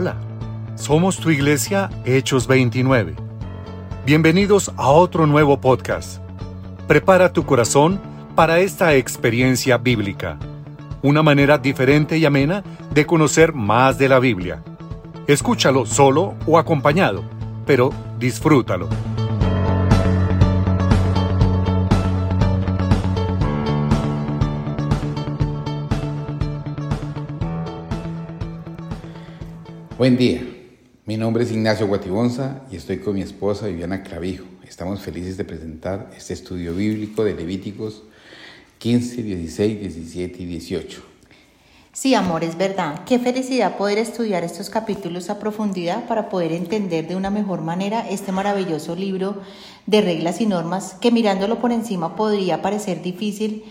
Hola, somos tu iglesia Hechos 29. Bienvenidos a otro nuevo podcast. Prepara tu corazón para esta experiencia bíblica, una manera diferente y amena de conocer más de la Biblia. Escúchalo solo o acompañado, pero disfrútalo. Buen día, mi nombre es Ignacio Guatibonza y estoy con mi esposa Viviana Clavijo. Estamos felices de presentar este estudio bíblico de Levíticos 15, 16, 17 y 18. Sí, amor, es verdad. Qué felicidad poder estudiar estos capítulos a profundidad para poder entender de una mejor manera este maravilloso libro de reglas y normas que mirándolo por encima podría parecer difícil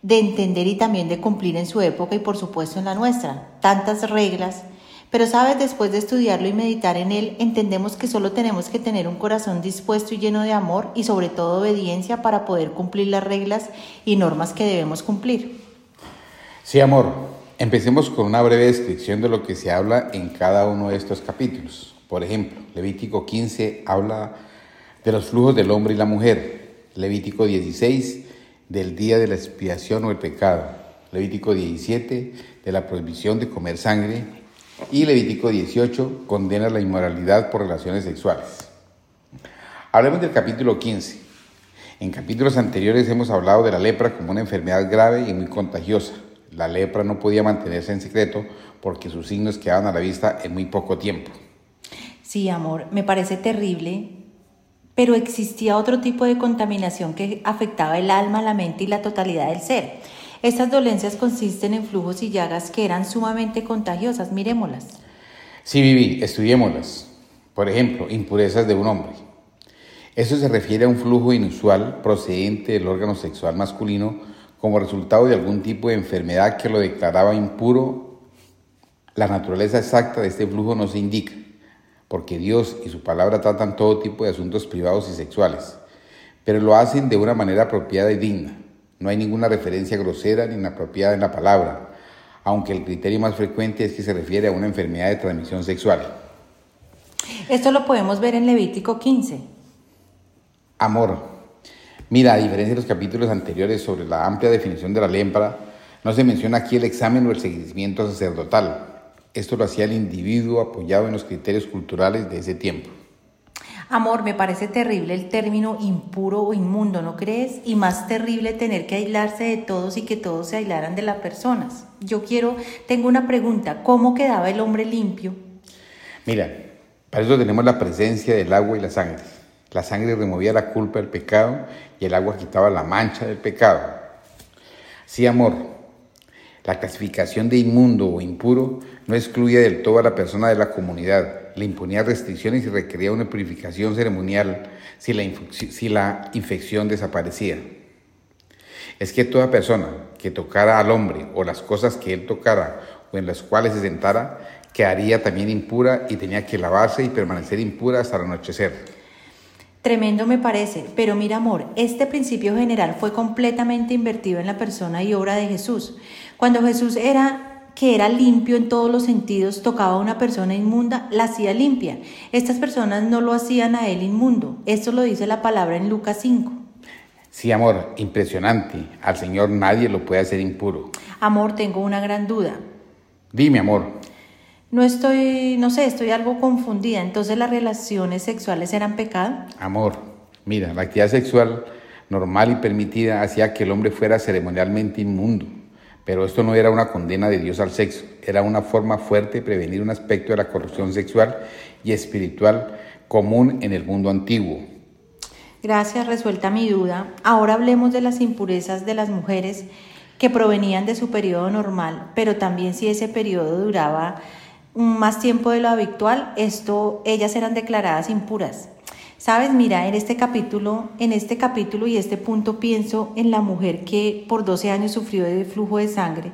de entender y también de cumplir en su época y por supuesto en la nuestra. Tantas reglas pero sabes, después de estudiarlo y meditar en él, entendemos que solo tenemos que tener un corazón dispuesto y lleno de amor y sobre todo obediencia para poder cumplir las reglas y normas que debemos cumplir. Sí, amor. Empecemos con una breve descripción de lo que se habla en cada uno de estos capítulos. Por ejemplo, Levítico 15 habla de los flujos del hombre y la mujer. Levítico 16 del día de la expiación o el pecado. Levítico 17 de la prohibición de comer sangre y Levítico 18 condena la inmoralidad por relaciones sexuales. Hablemos del capítulo 15. En capítulos anteriores hemos hablado de la lepra como una enfermedad grave y muy contagiosa. La lepra no podía mantenerse en secreto porque sus signos quedaban a la vista en muy poco tiempo. Sí, amor, me parece terrible, pero existía otro tipo de contaminación que afectaba el alma, la mente y la totalidad del ser. Estas dolencias consisten en flujos y llagas que eran sumamente contagiosas. Miremoslas. Sí, Vivi, estudiémoslas. Por ejemplo, impurezas de un hombre. Eso se refiere a un flujo inusual procedente del órgano sexual masculino como resultado de algún tipo de enfermedad que lo declaraba impuro. La naturaleza exacta de este flujo no se indica, porque Dios y su palabra tratan todo tipo de asuntos privados y sexuales, pero lo hacen de una manera apropiada y digna. No hay ninguna referencia grosera ni inapropiada en la palabra, aunque el criterio más frecuente es que se refiere a una enfermedad de transmisión sexual. Esto lo podemos ver en Levítico 15. Amor. Mira, a diferencia de los capítulos anteriores sobre la amplia definición de la lepra, no se menciona aquí el examen o el seguimiento sacerdotal. Esto lo hacía el individuo apoyado en los criterios culturales de ese tiempo. Amor, me parece terrible el término impuro o inmundo, ¿no crees? Y más terrible tener que aislarse de todos y que todos se aislaran de las personas. Yo quiero, tengo una pregunta, ¿cómo quedaba el hombre limpio? Mira, para eso tenemos la presencia del agua y la sangre. La sangre removía la culpa del pecado y el agua quitaba la mancha del pecado. Sí, amor, la clasificación de inmundo o impuro no excluía del todo a la persona de la comunidad le imponía restricciones y requería una purificación ceremonial si la, si la infección desaparecía. Es que toda persona que tocara al hombre o las cosas que él tocara o en las cuales se sentara, quedaría también impura y tenía que lavarse y permanecer impura hasta el anochecer. Tremendo me parece, pero mira amor, este principio general fue completamente invertido en la persona y obra de Jesús. Cuando Jesús era que era limpio en todos los sentidos, tocaba a una persona inmunda, la hacía limpia. Estas personas no lo hacían a él inmundo. Esto lo dice la palabra en Lucas 5. Sí, amor, impresionante. Al Señor nadie lo puede hacer impuro. Amor, tengo una gran duda. Dime, amor. No estoy, no sé, estoy algo confundida. Entonces, ¿las relaciones sexuales eran pecado? Amor, mira, la actividad sexual normal y permitida hacía que el hombre fuera ceremonialmente inmundo. Pero esto no era una condena de Dios al sexo, era una forma fuerte de prevenir un aspecto de la corrupción sexual y espiritual común en el mundo antiguo. Gracias, resuelta mi duda. Ahora hablemos de las impurezas de las mujeres que provenían de su periodo normal, pero también si ese periodo duraba más tiempo de lo habitual, esto ellas eran declaradas impuras. Sabes, mira, en este capítulo, en este capítulo y este punto pienso en la mujer que por 12 años sufrió de flujo de sangre.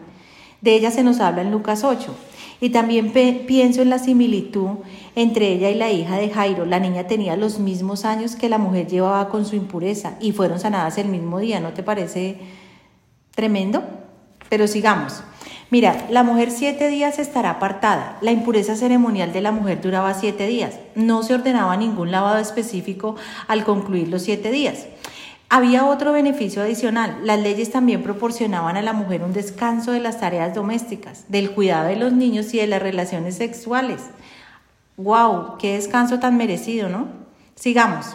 De ella se nos habla en Lucas 8. Y también pienso en la similitud entre ella y la hija de Jairo. La niña tenía los mismos años que la mujer llevaba con su impureza y fueron sanadas el mismo día. ¿No te parece tremendo? Pero sigamos. Mira, la mujer siete días estará apartada. La impureza ceremonial de la mujer duraba siete días. No se ordenaba ningún lavado específico al concluir los siete días. Había otro beneficio adicional. Las leyes también proporcionaban a la mujer un descanso de las tareas domésticas, del cuidado de los niños y de las relaciones sexuales. ¡Wow! ¡Qué descanso tan merecido, ¿no? Sigamos.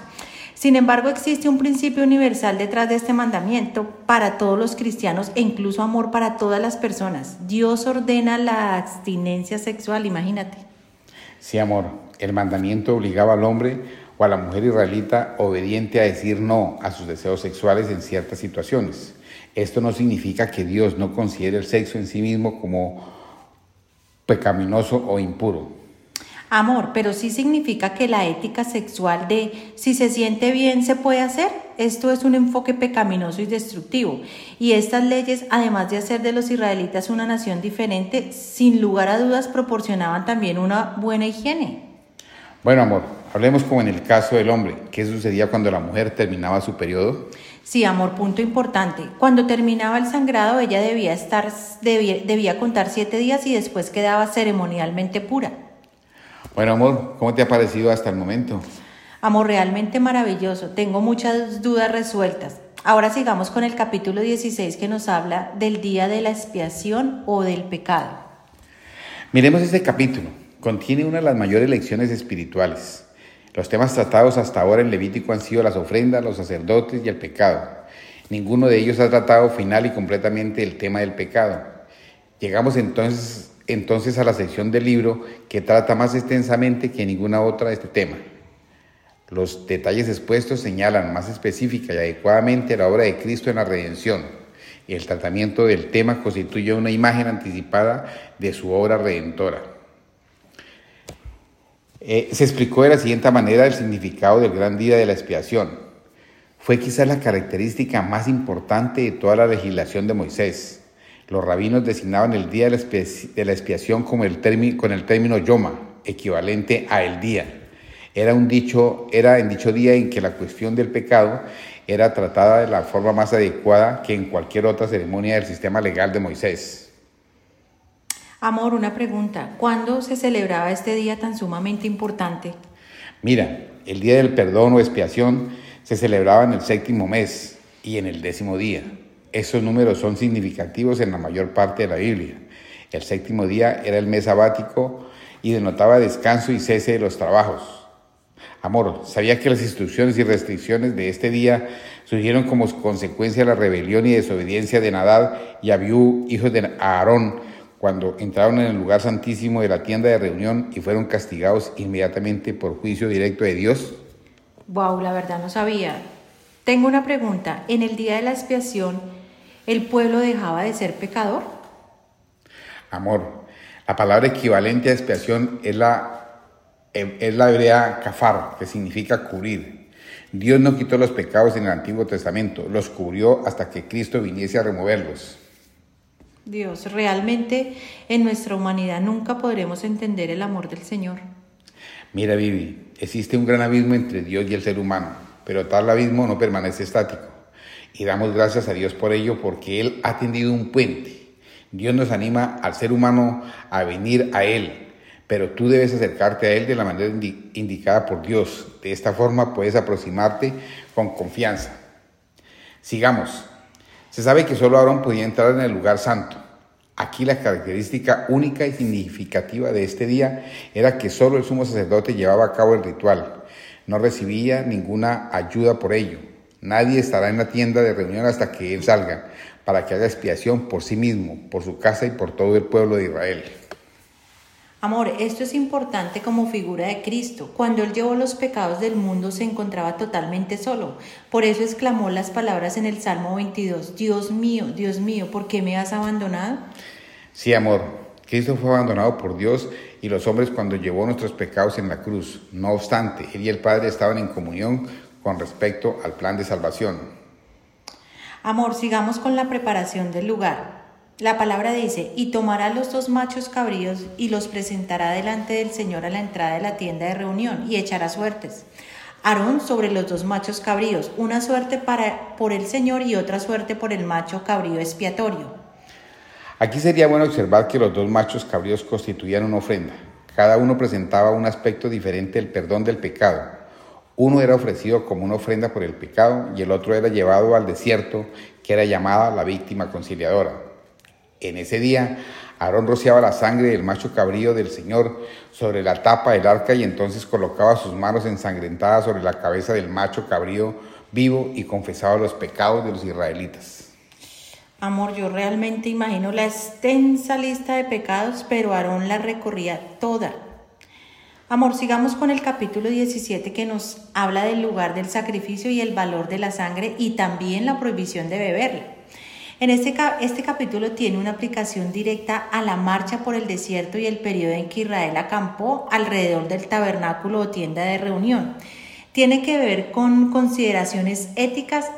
Sin embargo, existe un principio universal detrás de este mandamiento para todos los cristianos e incluso amor para todas las personas. Dios ordena la abstinencia sexual, imagínate. Sí, amor. El mandamiento obligaba al hombre o a la mujer israelita obediente a decir no a sus deseos sexuales en ciertas situaciones. Esto no significa que Dios no considere el sexo en sí mismo como pecaminoso o impuro amor, pero sí significa que la ética sexual de si se siente bien se puede hacer. Esto es un enfoque pecaminoso y destructivo. Y estas leyes, además de hacer de los israelitas una nación diferente, sin lugar a dudas proporcionaban también una buena higiene. Bueno, amor, hablemos como en el caso del hombre. ¿Qué sucedía cuando la mujer terminaba su periodo? Sí, amor, punto importante. Cuando terminaba el sangrado, ella debía estar, debía, debía contar siete días y después quedaba ceremonialmente pura. Bueno, amor, ¿cómo te ha parecido hasta el momento? Amor, realmente maravilloso. Tengo muchas dudas resueltas. Ahora sigamos con el capítulo 16 que nos habla del día de la expiación o del pecado. Miremos este capítulo. Contiene una de las mayores lecciones espirituales. Los temas tratados hasta ahora en Levítico han sido las ofrendas, los sacerdotes y el pecado. Ninguno de ellos ha tratado final y completamente el tema del pecado. Llegamos entonces entonces a la sección del libro que trata más extensamente que ninguna otra este tema. Los detalles expuestos señalan más específica y adecuadamente la obra de Cristo en la redención el tratamiento del tema constituye una imagen anticipada de su obra redentora. Eh, se explicó de la siguiente manera el significado del gran día de la expiación. Fue quizás la característica más importante de toda la legislación de Moisés los rabinos designaban el día de la expiación como el con el término yoma, equivalente a el día. Era, un dicho, era en dicho día en que la cuestión del pecado era tratada de la forma más adecuada que en cualquier otra ceremonia del sistema legal de Moisés. Amor, una pregunta. ¿Cuándo se celebraba este día tan sumamente importante? Mira, el día del perdón o expiación se celebraba en el séptimo mes y en el décimo día. Esos números son significativos en la mayor parte de la Biblia. El séptimo día era el mes sabático y denotaba descanso y cese de los trabajos. Amor, ¿sabía que las instrucciones y restricciones de este día surgieron como consecuencia de la rebelión y desobediencia de Nadab y Abiú, hijos de Aarón, cuando entraron en el lugar santísimo de la tienda de reunión y fueron castigados inmediatamente por juicio directo de Dios? Wow, la verdad no sabía. Tengo una pregunta. En el día de la expiación, ¿el pueblo dejaba de ser pecador? Amor, la palabra equivalente a expiación es la, es la hebrea kafar, que significa cubrir. Dios no quitó los pecados en el Antiguo Testamento, los cubrió hasta que Cristo viniese a removerlos. Dios, realmente en nuestra humanidad nunca podremos entender el amor del Señor. Mira, Vivi, existe un gran abismo entre Dios y el ser humano, pero tal abismo no permanece estático. Y damos gracias a Dios por ello porque Él ha tendido un puente. Dios nos anima al ser humano a venir a Él, pero tú debes acercarte a Él de la manera indicada por Dios. De esta forma puedes aproximarte con confianza. Sigamos. Se sabe que solo Aarón podía entrar en el lugar santo. Aquí la característica única y significativa de este día era que solo el sumo sacerdote llevaba a cabo el ritual. No recibía ninguna ayuda por ello. Nadie estará en la tienda de reunión hasta que Él salga, para que haga expiación por sí mismo, por su casa y por todo el pueblo de Israel. Amor, esto es importante como figura de Cristo. Cuando Él llevó los pecados del mundo se encontraba totalmente solo. Por eso exclamó las palabras en el Salmo 22, Dios mío, Dios mío, ¿por qué me has abandonado? Sí, amor, Cristo fue abandonado por Dios y los hombres cuando llevó nuestros pecados en la cruz. No obstante, Él y el Padre estaban en comunión con respecto al plan de salvación. Amor, sigamos con la preparación del lugar. La palabra dice, y tomará los dos machos cabríos y los presentará delante del Señor a la entrada de la tienda de reunión y echará suertes. Aarón sobre los dos machos cabríos, una suerte para, por el Señor y otra suerte por el macho cabrío expiatorio. Aquí sería bueno observar que los dos machos cabríos constituían una ofrenda. Cada uno presentaba un aspecto diferente del perdón del pecado. Uno era ofrecido como una ofrenda por el pecado y el otro era llevado al desierto, que era llamada la víctima conciliadora. En ese día, Aarón rociaba la sangre del macho cabrío del Señor sobre la tapa del arca y entonces colocaba sus manos ensangrentadas sobre la cabeza del macho cabrío vivo y confesaba los pecados de los israelitas. Amor, yo realmente imagino la extensa lista de pecados, pero Aarón la recorría toda. Amor, sigamos con el capítulo 17 que nos habla del lugar del sacrificio y el valor de la sangre y también la prohibición de beberla. En este, este capítulo tiene una aplicación directa a la marcha por el desierto y el periodo en que Israel acampó alrededor del tabernáculo o tienda de reunión. Tiene que ver con consideraciones éticas,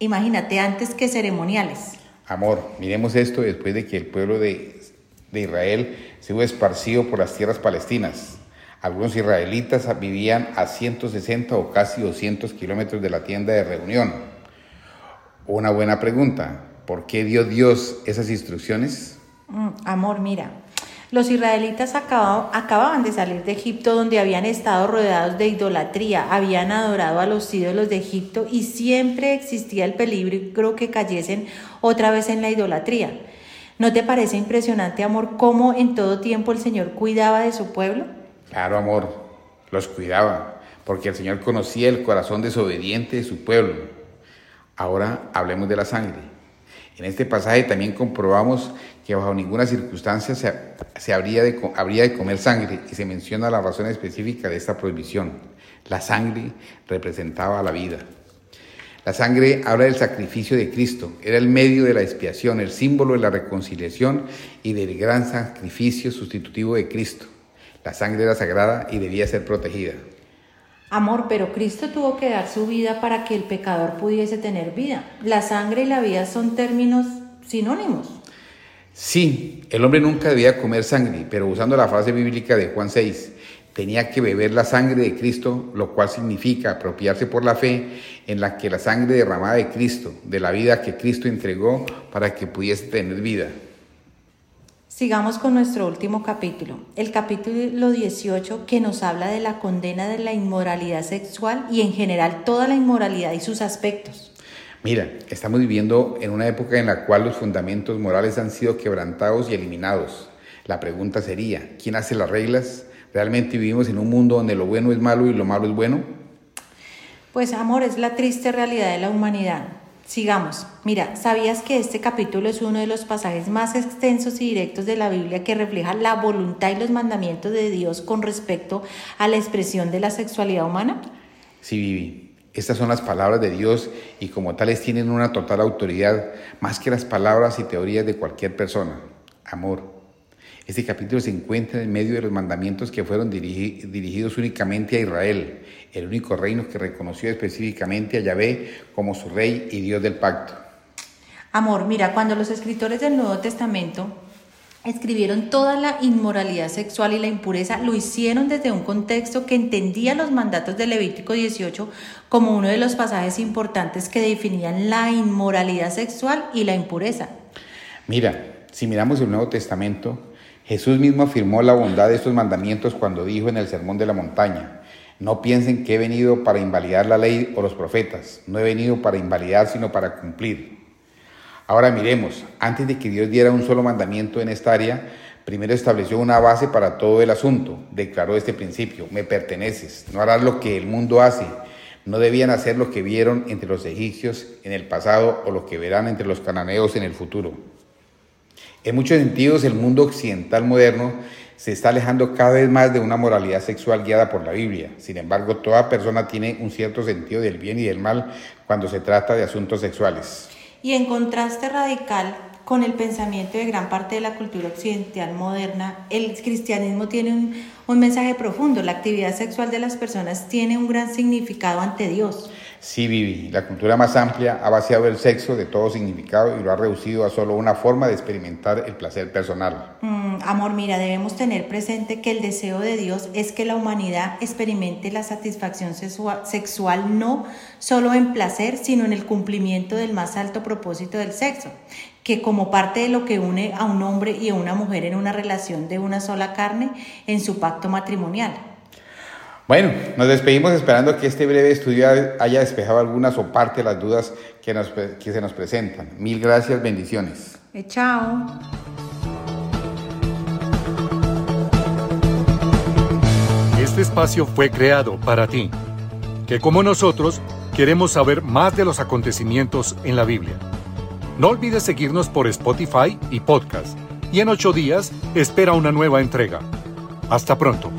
imagínate, antes que ceremoniales. Amor, miremos esto después de que el pueblo de, de Israel se hubo esparcido por las tierras palestinas. Algunos israelitas vivían a 160 o casi 200 kilómetros de la tienda de reunión. Una buena pregunta. ¿Por qué dio Dios esas instrucciones? Mm, amor, mira, los israelitas acababan de salir de Egipto donde habían estado rodeados de idolatría, habían adorado a los ídolos de Egipto y siempre existía el peligro que cayesen otra vez en la idolatría. ¿No te parece impresionante, amor, cómo en todo tiempo el Señor cuidaba de su pueblo? Claro, amor, los cuidaba, porque el Señor conocía el corazón desobediente de su pueblo. Ahora hablemos de la sangre. En este pasaje también comprobamos que bajo ninguna circunstancia se, habría, de, habría de comer sangre y se menciona la razón específica de esta prohibición. La sangre representaba la vida. La sangre habla del sacrificio de Cristo, era el medio de la expiación, el símbolo de la reconciliación y del gran sacrificio sustitutivo de Cristo. La sangre era sagrada y debía ser protegida. Amor, pero Cristo tuvo que dar su vida para que el pecador pudiese tener vida. La sangre y la vida son términos sinónimos. Sí, el hombre nunca debía comer sangre, pero usando la frase bíblica de Juan 6, tenía que beber la sangre de Cristo, lo cual significa apropiarse por la fe en la que la sangre derramada de Cristo, de la vida que Cristo entregó para que pudiese tener vida. Sigamos con nuestro último capítulo, el capítulo 18 que nos habla de la condena de la inmoralidad sexual y en general toda la inmoralidad y sus aspectos. Mira, estamos viviendo en una época en la cual los fundamentos morales han sido quebrantados y eliminados. La pregunta sería, ¿quién hace las reglas? ¿Realmente vivimos en un mundo donde lo bueno es malo y lo malo es bueno? Pues amor, es la triste realidad de la humanidad. Sigamos. Mira, ¿sabías que este capítulo es uno de los pasajes más extensos y directos de la Biblia que refleja la voluntad y los mandamientos de Dios con respecto a la expresión de la sexualidad humana? Sí, Vivi. Estas son las palabras de Dios y como tales tienen una total autoridad más que las palabras y teorías de cualquier persona. Amor, este capítulo se encuentra en medio de los mandamientos que fueron dirigidos únicamente a Israel, el único reino que reconoció específicamente a Yahvé como su rey y Dios del pacto. Amor, mira, cuando los escritores del Nuevo Testamento escribieron toda la inmoralidad sexual y la impureza, lo hicieron desde un contexto que entendía los mandatos de Levítico 18 como uno de los pasajes importantes que definían la inmoralidad sexual y la impureza. Mira, si miramos el Nuevo Testamento, Jesús mismo afirmó la bondad de estos mandamientos cuando dijo en el Sermón de la Montaña, no piensen que he venido para invalidar la ley o los profetas, no he venido para invalidar sino para cumplir. Ahora miremos, antes de que Dios diera un solo mandamiento en esta área, primero estableció una base para todo el asunto, declaró este principio, me perteneces, no harás lo que el mundo hace, no debían hacer lo que vieron entre los egipcios en el pasado o lo que verán entre los cananeos en el futuro. En muchos sentidos, el mundo occidental moderno se está alejando cada vez más de una moralidad sexual guiada por la Biblia. Sin embargo, toda persona tiene un cierto sentido del bien y del mal cuando se trata de asuntos sexuales. Y en contraste radical con el pensamiento de gran parte de la cultura occidental moderna, el cristianismo tiene un, mensaje profundo. La actividad sexual de las personas tiene un gran significado ante Dios. Vivi, la cultura más amplia ha vaciado el sexo de todo significado y lo ha reducido a solo una forma de experimentar el placer personal. Mm, amor, mira, debemos tener presente que el deseo de Dios es que la humanidad experimente la satisfacción sexual no solo en placer, sino en el cumplimiento del más alto propósito del sexo, que como parte de lo que une a un hombre y a una mujer en una relación de una sola carne en su pacto matrimonial. Bueno, nos despedimos esperando que este breve estudio haya despejado algunas o parte de las dudas que, que se nos presentan. Mil gracias, bendiciones. Eh, chao. Este espacio fue creado para ti, que como nosotros queremos saber más de los acontecimientos en la Biblia. No olvides seguirnos por Spotify y podcast. Y en ocho días espera una nueva entrega. Hasta pronto.